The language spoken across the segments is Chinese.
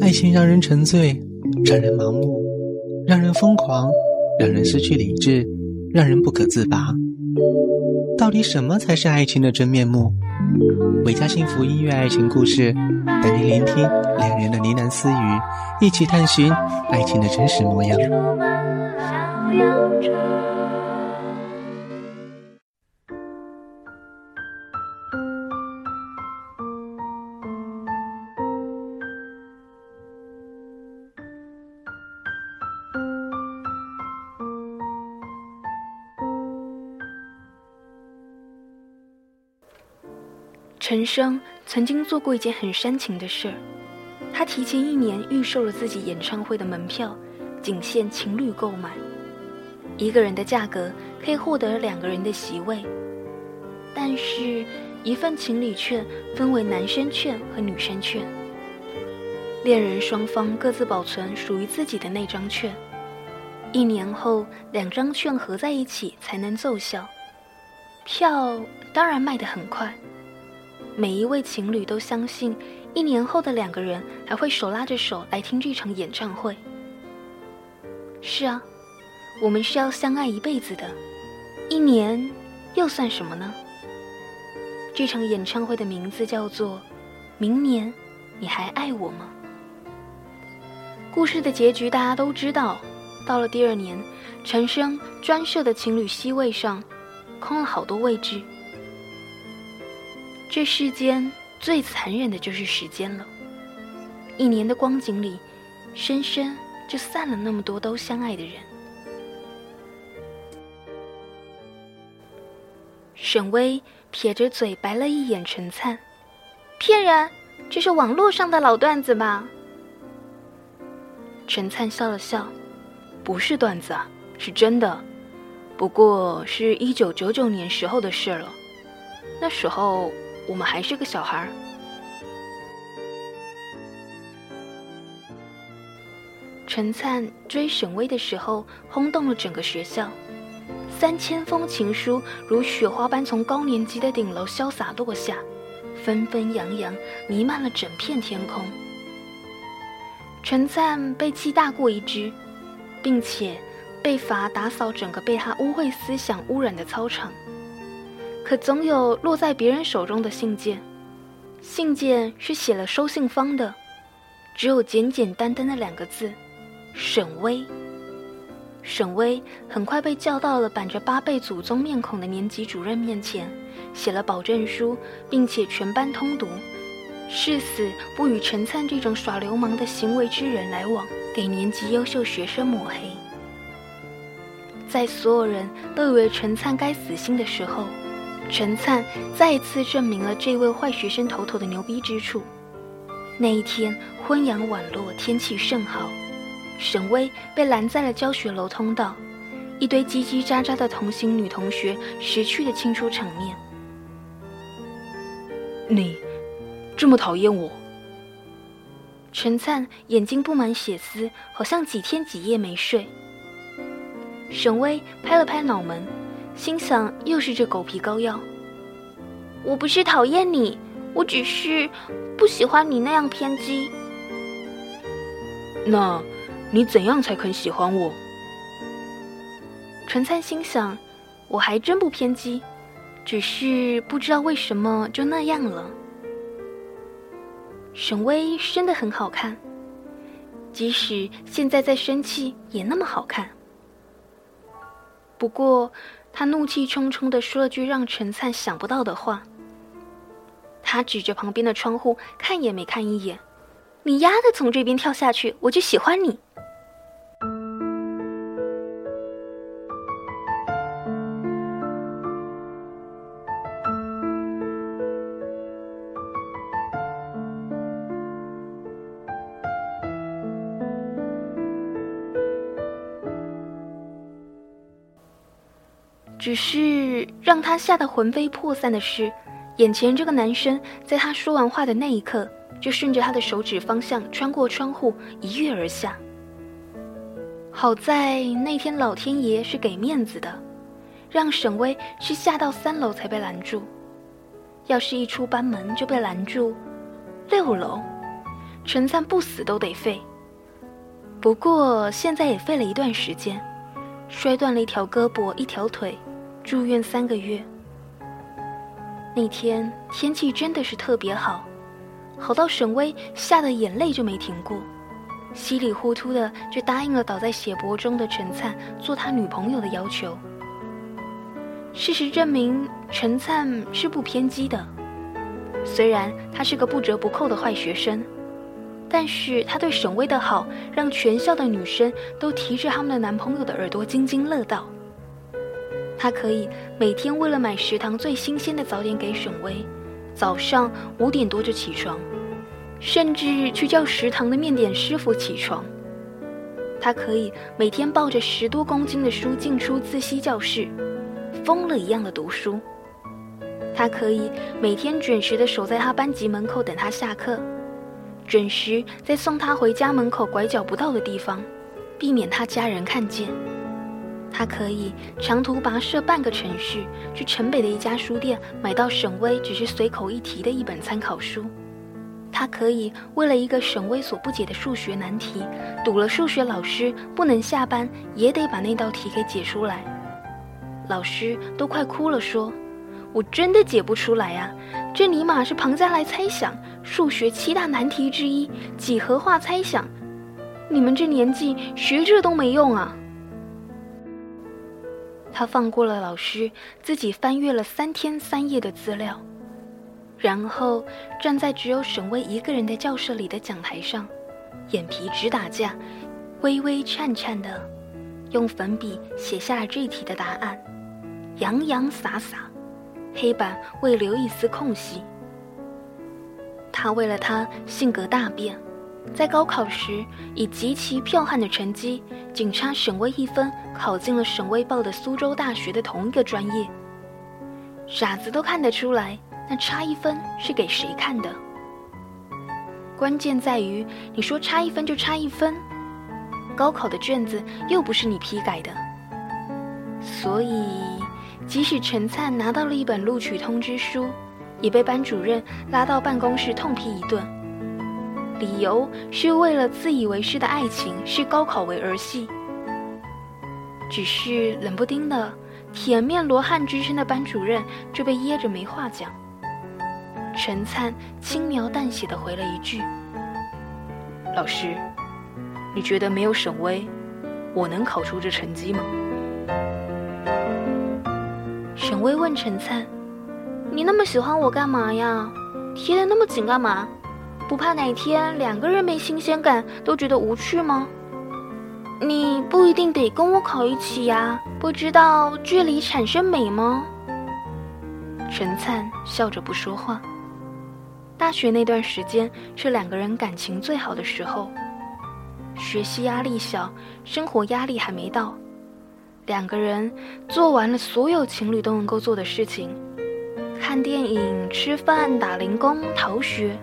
爱情让人沉醉，让人盲目，让人疯狂，让人失去理智，让人不可自拔。到底什么才是爱情的真面目？维嘉幸福音乐爱情故事，带您聆听两人的呢喃私语，一起探寻爱情的真实模样。陈升曾经做过一件很煽情的事儿，他提前一年预售了自己演唱会的门票，仅限情侣购买，一个人的价格可以获得两个人的席位，但是，一份情侣券分为男生券和女生券，恋人双方各自保存属于自己的那张券，一年后两张券合在一起才能奏效，票当然卖得很快。每一位情侣都相信，一年后的两个人还会手拉着手来听这场演唱会。是啊，我们是要相爱一辈子的，一年又算什么呢？这场演唱会的名字叫做《明年你还爱我吗》。故事的结局大家都知道，到了第二年，陈升专设的情侣席位上空了好多位置。这世间最残忍的就是时间了。一年的光景里，深深就散了那么多都相爱的人。沈巍撇着嘴白了一眼陈灿，骗人，这是网络上的老段子吧？陈灿笑了笑，不是段子啊，是真的，不过是一九九九年时候的事了，那时候。我们还是个小孩儿。陈灿追沈巍的时候，轰动了整个学校，三千封情书如雪花般从高年级的顶楼潇洒落下，纷纷扬扬，弥漫了整片天空。陈灿被记大过一支，并且被罚打扫整个被他污秽思想污染的操场。可总有落在别人手中的信件，信件是写了收信方的，只有简简单单的两个字：沈巍。沈巍很快被叫到了板着八辈祖宗面孔的年级主任面前，写了保证书，并且全班通读，誓死不与陈灿这种耍流氓的行为之人来往，给年级优秀学生抹黑。在所有人都以为陈灿该死心的时候。陈灿再一次证明了这位坏学生头头的牛逼之处。那一天昏阳晚落，天气甚好，沈巍被拦在了教学楼通道，一堆叽叽喳喳的同行女同学识趣的清出场面。你这么讨厌我？陈灿眼睛布满血丝，好像几天几夜没睡。沈巍拍了拍脑门。心想，又是这狗皮膏药。我不是讨厌你，我只是不喜欢你那样偏激。那，你怎样才肯喜欢我？陈灿心想，我还真不偏激，只是不知道为什么就那样了。沈巍真的很好看，即使现在在生气，也那么好看。不过。他怒气冲冲地说了句让陈灿想不到的话。他指着旁边的窗户，看也没看一眼：“你丫的从这边跳下去，我就喜欢你。”只是让他吓得魂飞魄散的是，眼前这个男生在他说完话的那一刻，就顺着他的手指方向穿过窗户一跃而下。好在那天老天爷是给面子的，让沈巍是下到三楼才被拦住。要是一出班门就被拦住，六楼，陈灿不死都得废。不过现在也废了一段时间，摔断了一条胳膊一条腿，住院三个月。那天天气真的是特别好，好到沈巍吓得眼泪就没停过，稀里糊涂的就答应了倒在血泊中的陈灿做他女朋友的要求。事实证明，陈灿是不偏激的，虽然他是个不折不扣的坏学生，但是他对沈巍的好，让全校的女生都提着他们的男朋友的耳朵津津乐道。他可以每天为了买食堂最新鲜的早点给沈巍，早上五点多就起床，甚至去叫食堂的面点师傅起床。他可以每天抱着十多公斤的书进出自习教室，疯了一样的读书。他可以每天准时的守在他班级门口等他下课，准时在送他回家门口拐角不到的地方，避免他家人看见。他可以长途跋涉半个城市，去城北的一家书店买到沈巍只是随口一提的一本参考书。他可以为了一个沈巍所不解的数学难题，堵了数学老师不能下班，也得把那道题给解出来。老师都快哭了，说：“我真的解不出来啊！这尼玛是庞加莱猜想，数学七大难题之一，几何化猜想。你们这年纪学这都没用啊！”他放过了老师，自己翻阅了三天三夜的资料，然后站在只有沈巍一个人的教室里的讲台上，眼皮直打架，微微颤颤的，用粉笔写下了这题的答案，洋洋洒洒，黑板未留一丝空隙。他为了他性格大变。在高考时，以极其剽悍的成绩，仅差沈巍一分，考进了省卫报的苏州大学的同一个专业。傻子都看得出来，那差一分是给谁看的？关键在于，你说差一分就差一分，高考的卷子又不是你批改的。所以，即使陈灿拿到了一本录取通知书，也被班主任拉到办公室痛批一顿。理由是为了自以为是的爱情视高考为儿戏，只是冷不丁的铁面罗汉之身的班主任就被噎着没话讲。陈灿轻描淡写的回了一句：“老师，你觉得没有沈巍，我能考出这成绩吗？”沈巍问陈灿：“你那么喜欢我干嘛呀？贴的那么紧干嘛？”不怕哪天两个人没新鲜感，都觉得无趣吗？你不一定得跟我考一起呀，不知道距离产生美吗？陈灿笑着不说话。大学那段时间是两个人感情最好的时候，学习压力小，生活压力还没到，两个人做完了所有情侣都能够做的事情：看电影、吃饭、打零工、逃学。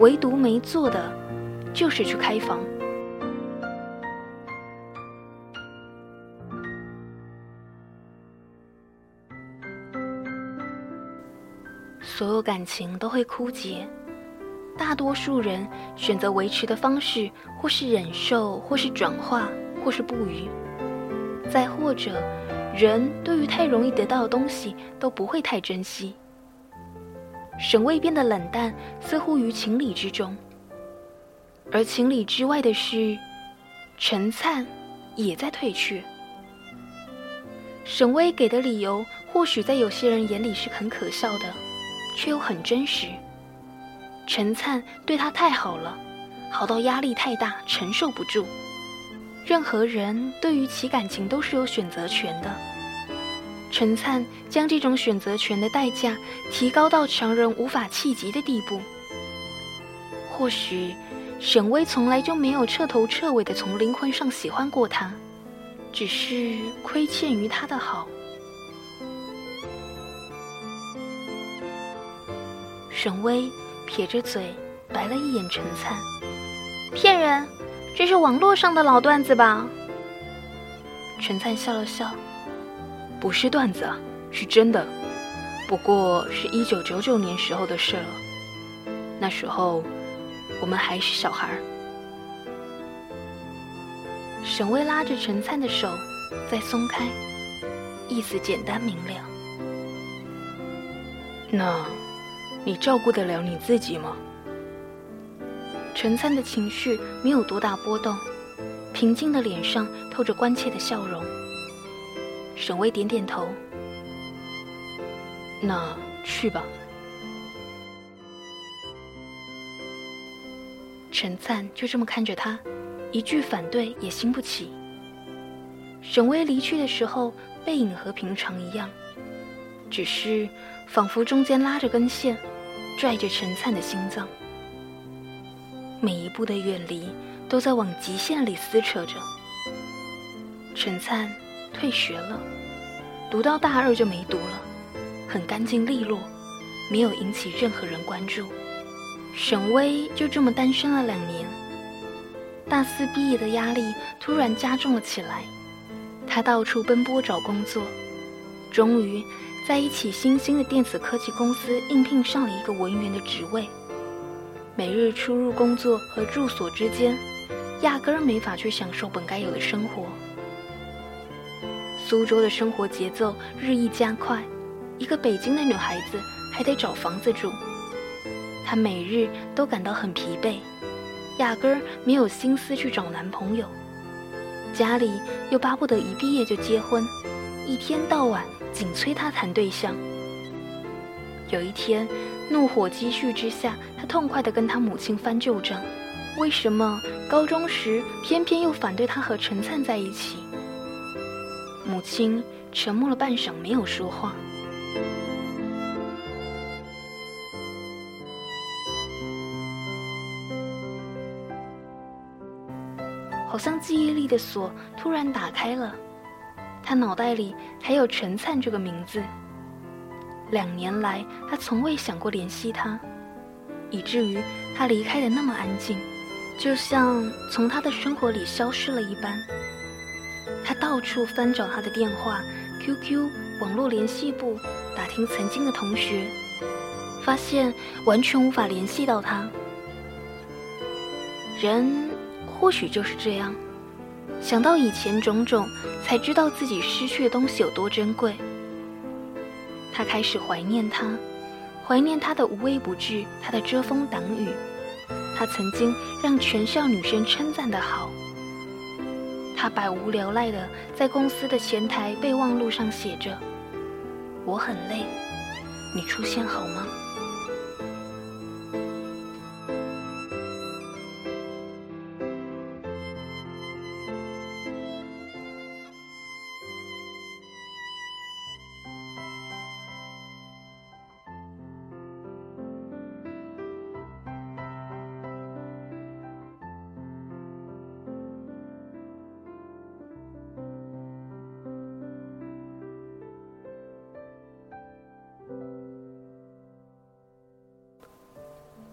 唯独没做的，就是去开房。所有感情都会枯竭，大多数人选择维持的方式，或是忍受，或是转化，或是不语，再或者，人对于太容易得到的东西都不会太珍惜。沈巍变得冷淡，似乎于情理之中。而情理之外的是，陈灿也在退却。沈巍给的理由，或许在有些人眼里是很可笑的，却又很真实。陈灿对他太好了，好到压力太大，承受不住。任何人对于其感情都是有选择权的。陈灿将这种选择权的代价提高到常人无法企及的地步。或许，沈巍从来就没有彻头彻尾的从灵魂上喜欢过他，只是亏欠于他的好。沈巍撇着嘴，白了一眼陈灿：“骗人，这是网络上的老段子吧？”陈灿笑了笑。不是段子，是真的，不过是一九九九年时候的事了。那时候，我们还是小孩儿。沈巍拉着陈灿的手，再松开，意思简单明了。那，你照顾得了你自己吗？陈灿的情绪没有多大波动，平静的脸上透着关切的笑容。沈巍点点头。那去吧。陈灿就这么看着他，一句反对也兴不起。沈巍离去的时候，背影和平常一样，只是仿佛中间拉着根线，拽着陈灿的心脏。每一步的远离，都在往极限里撕扯着。陈灿退学了，读到大二就没读了，很干净利落，没有引起任何人关注。沈巍就这么单身了两年，大四毕业的压力突然加重了起来，他到处奔波找工作，终于在一起新兴的电子科技公司应聘上了一个文员的职位。每日出入工作和住所之间，压根儿没法去享受本该有的生活。苏州的生活节奏日益加快，一个北京的女孩子还得找房子住。她每日都感到很疲惫，压根儿没有心思去找男朋友。家里又巴不得一毕业就结婚，一天到晚紧催她谈对象。有一天，怒火积蓄之下，她痛快地跟她母亲翻旧账：为什么高中时偏偏又反对她和陈灿在一起？母亲沉默了半晌，没有说话。好像记忆力的锁突然打开了，他脑袋里还有陈灿这个名字。两年来，他从未想过联系他，以至于他离开的那么安静，就像从他的生活里消失了一般。他到处翻找他的电话、QQ、网络联系簿，打听曾经的同学，发现完全无法联系到他。人。或许就是这样，想到以前种种，才知道自己失去的东西有多珍贵。他开始怀念他，怀念他的无微不至，他的遮风挡雨，他曾经让全校女生称赞的好。他百无聊赖的在公司的前台备忘录上写着：“我很累，你出现好吗？”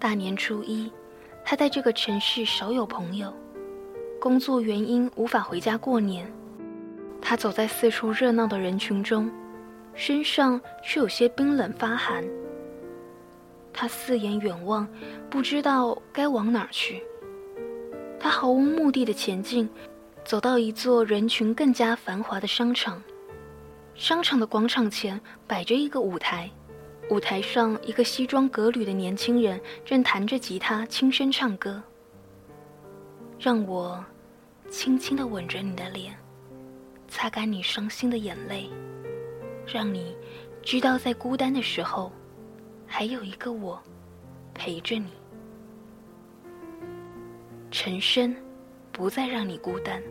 大年初一，他在这个城市少有朋友，工作原因无法回家过年。他走在四处热闹的人群中，身上却有些冰冷发寒。他四眼远望，不知道该往哪儿去。他毫无目的的前进，走到一座人群更加繁华的商场。商场的广场前摆着一个舞台。舞台上，一个西装革履的年轻人正弹着吉他，轻声唱歌。让我轻轻地吻着你的脸，擦干你伤心的眼泪，让你知道在孤单的时候，还有一个我陪着你。陈深，不再让你孤单。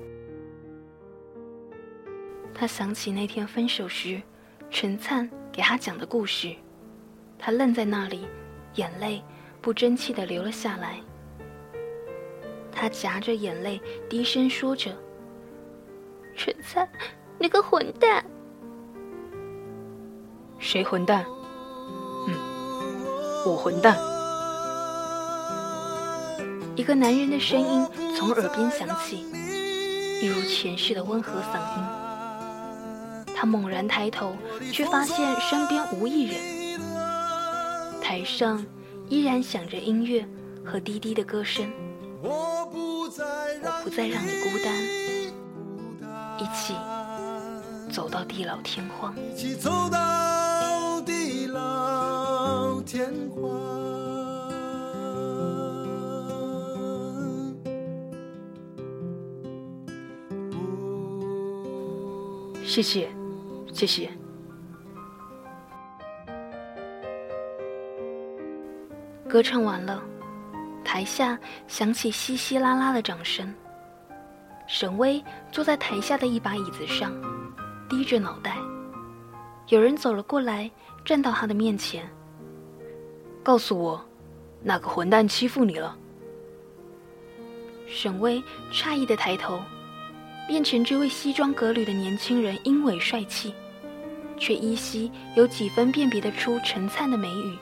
他想起那天分手时，陈灿给他讲的故事。他愣在那里，眼泪不争气的流了下来。他夹着眼泪，低声说着：“陈灿，你个混蛋！”谁混蛋？嗯，我混蛋。一个男人的声音从耳边响起，一如前世的温和嗓音。他猛然抬头，却发现身边无一人。台上依然响着音乐，和滴滴的歌声。我不再让你孤单，一起走到地老天荒。一起走到地老天荒。谢谢，谢谢。歌唱完了，台下响起稀稀拉拉的掌声。沈巍坐在台下的一把椅子上，低着脑袋。有人走了过来，站到他的面前，告诉我，那个混蛋欺负你了。沈巍诧异的抬头。变成这位西装革履的年轻人，英伟帅气，却依稀有几分辨别得出陈灿的眉宇。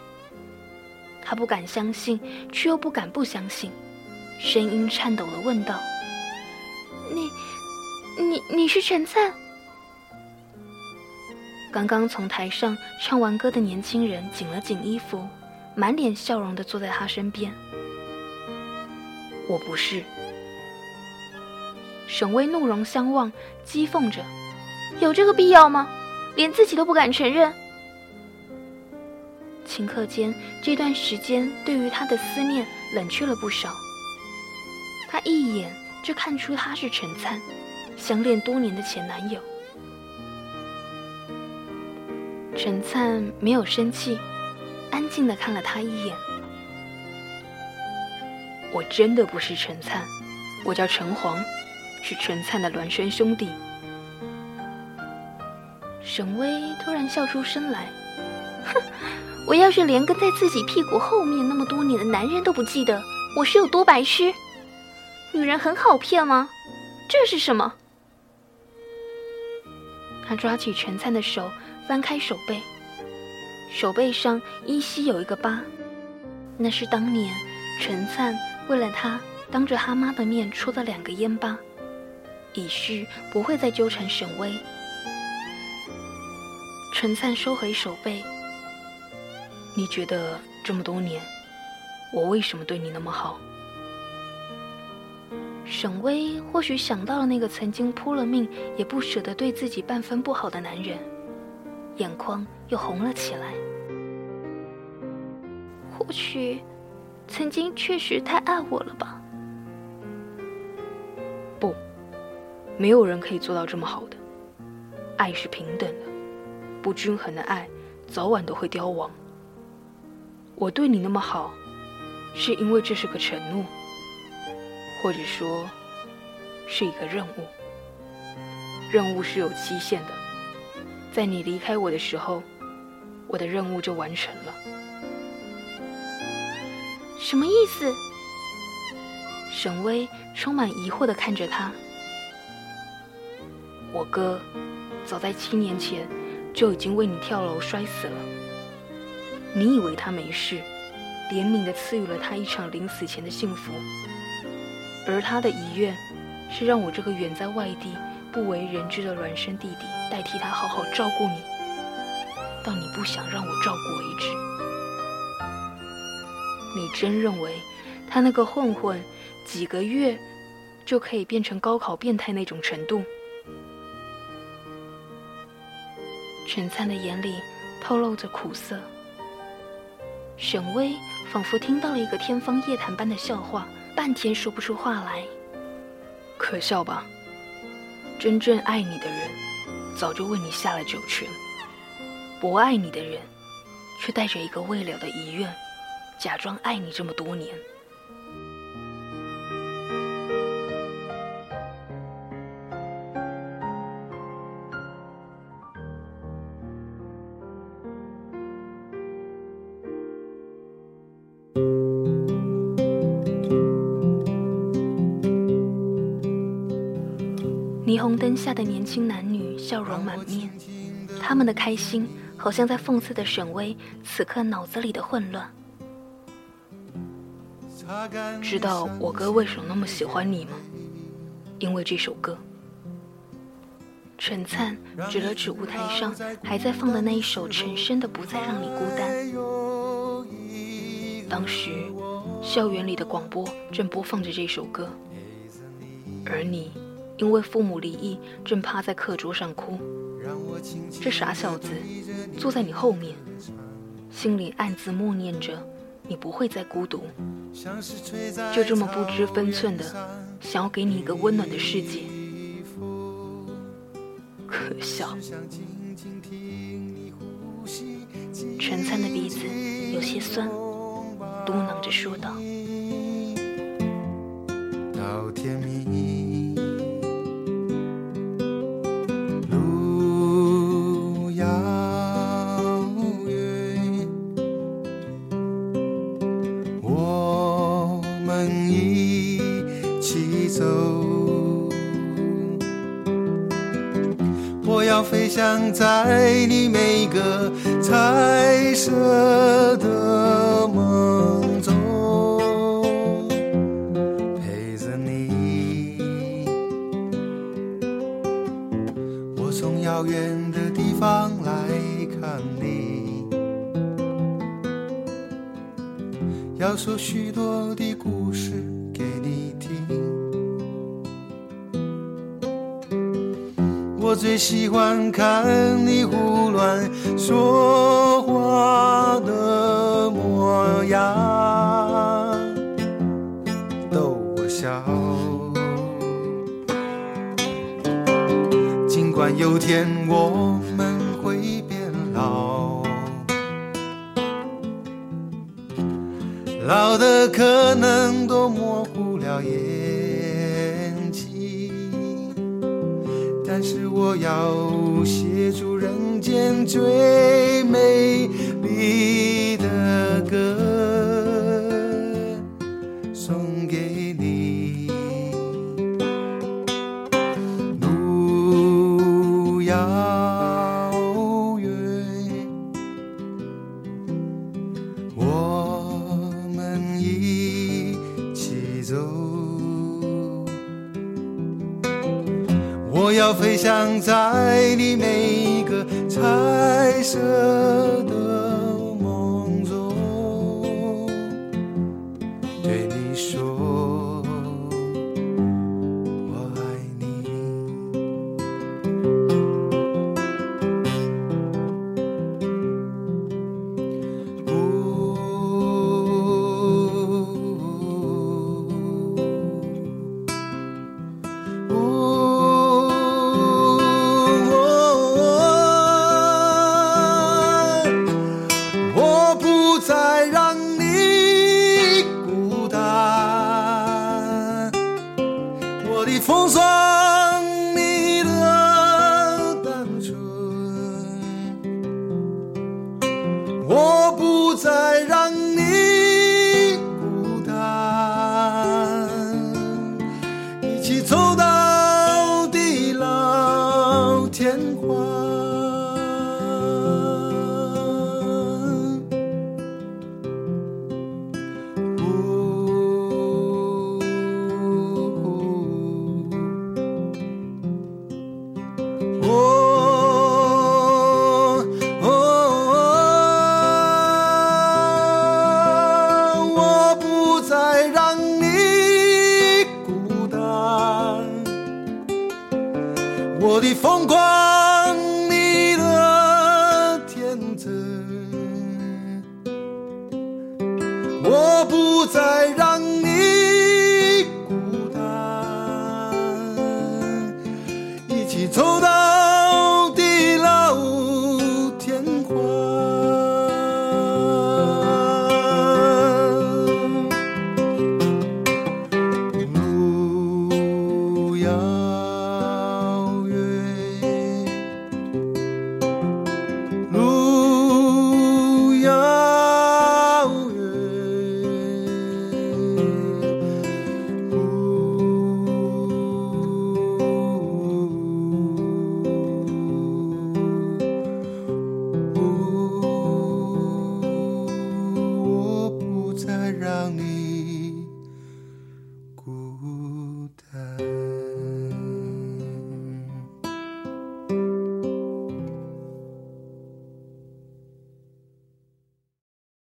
他不敢相信，却又不敢不相信，声音颤抖地问道：“你，你，你是陈灿？”刚刚从台上唱完歌的年轻人紧了紧衣服，满脸笑容地坐在他身边。“我不是。”沈巍怒容相望，讥讽着：“有这个必要吗？连自己都不敢承认。”顷刻间，这段时间对于他的思念冷却了不少。他一眼就看出他是陈灿，相恋多年的前男友。陈灿没有生气，安静的看了他一眼：“我真的不是陈灿，我叫陈黄。”是陈灿的孪生兄弟。沈巍突然笑出声来，哼！我要是连跟在自己屁股后面那么多年的男人都不记得，我是有多白痴？女人很好骗吗？这是什么？他抓起陈灿的手，翻开手背，手背上依稀有一个疤，那是当年陈灿为了他当着他妈的面戳的两个烟疤。以示不会再纠缠沈巍。陈灿收回手背。你觉得这么多年，我为什么对你那么好？沈巍或许想到了那个曾经扑了命也不舍得对自己半分不好的男人，眼眶又红了起来。或许，曾经确实太爱我了吧。不没有人可以做到这么好的。爱是平等的，不均衡的爱早晚都会凋亡。我对你那么好，是因为这是个承诺，或者说是一个任务。任务是有期限的，在你离开我的时候，我的任务就完成了。什么意思？沈巍充满疑惑的看着他。我哥早在七年前就已经为你跳楼摔死了。你以为他没事，怜悯的赐予了他一场临死前的幸福，而他的遗愿是让我这个远在外地、不为人知的孪生弟弟代替他好好照顾你，到你不想让我照顾为止。你真认为他那个混混几个月就可以变成高考变态那种程度？陈灿的眼里透露着苦涩。沈巍仿佛听到了一个天方夜谭般的笑话，半天说不出话来。可笑吧？真正爱你的人，早就为你下了九泉；不爱你的人，却带着一个未了的遗愿，假装爱你这么多年。红灯下的年轻男女笑容满面，他们的开心好像在讽刺的沈巍此刻脑子里的混乱。知道我哥为什么那么喜欢你吗？因为这首歌。陈灿指了指舞台上还在放的那一首陈升的《不再让你孤单》。当时校园里的广播正播放着这首歌，而你因为父母离异，正趴在课桌上哭。这傻小子坐在你后面，心里暗自默念着：你不会再孤独。就这么不知分寸的想要给你一个温暖的世界，可笑。陈灿的鼻子有些酸。嘟囔着说道：“，想在你每个彩色的梦中陪着你，我从。”遥远的地方来看你，要说许多的故事最喜欢看你胡乱说话的模样，逗我笑。尽管有天我们会变老，老的可能但是我要写出人间最美丽的歌，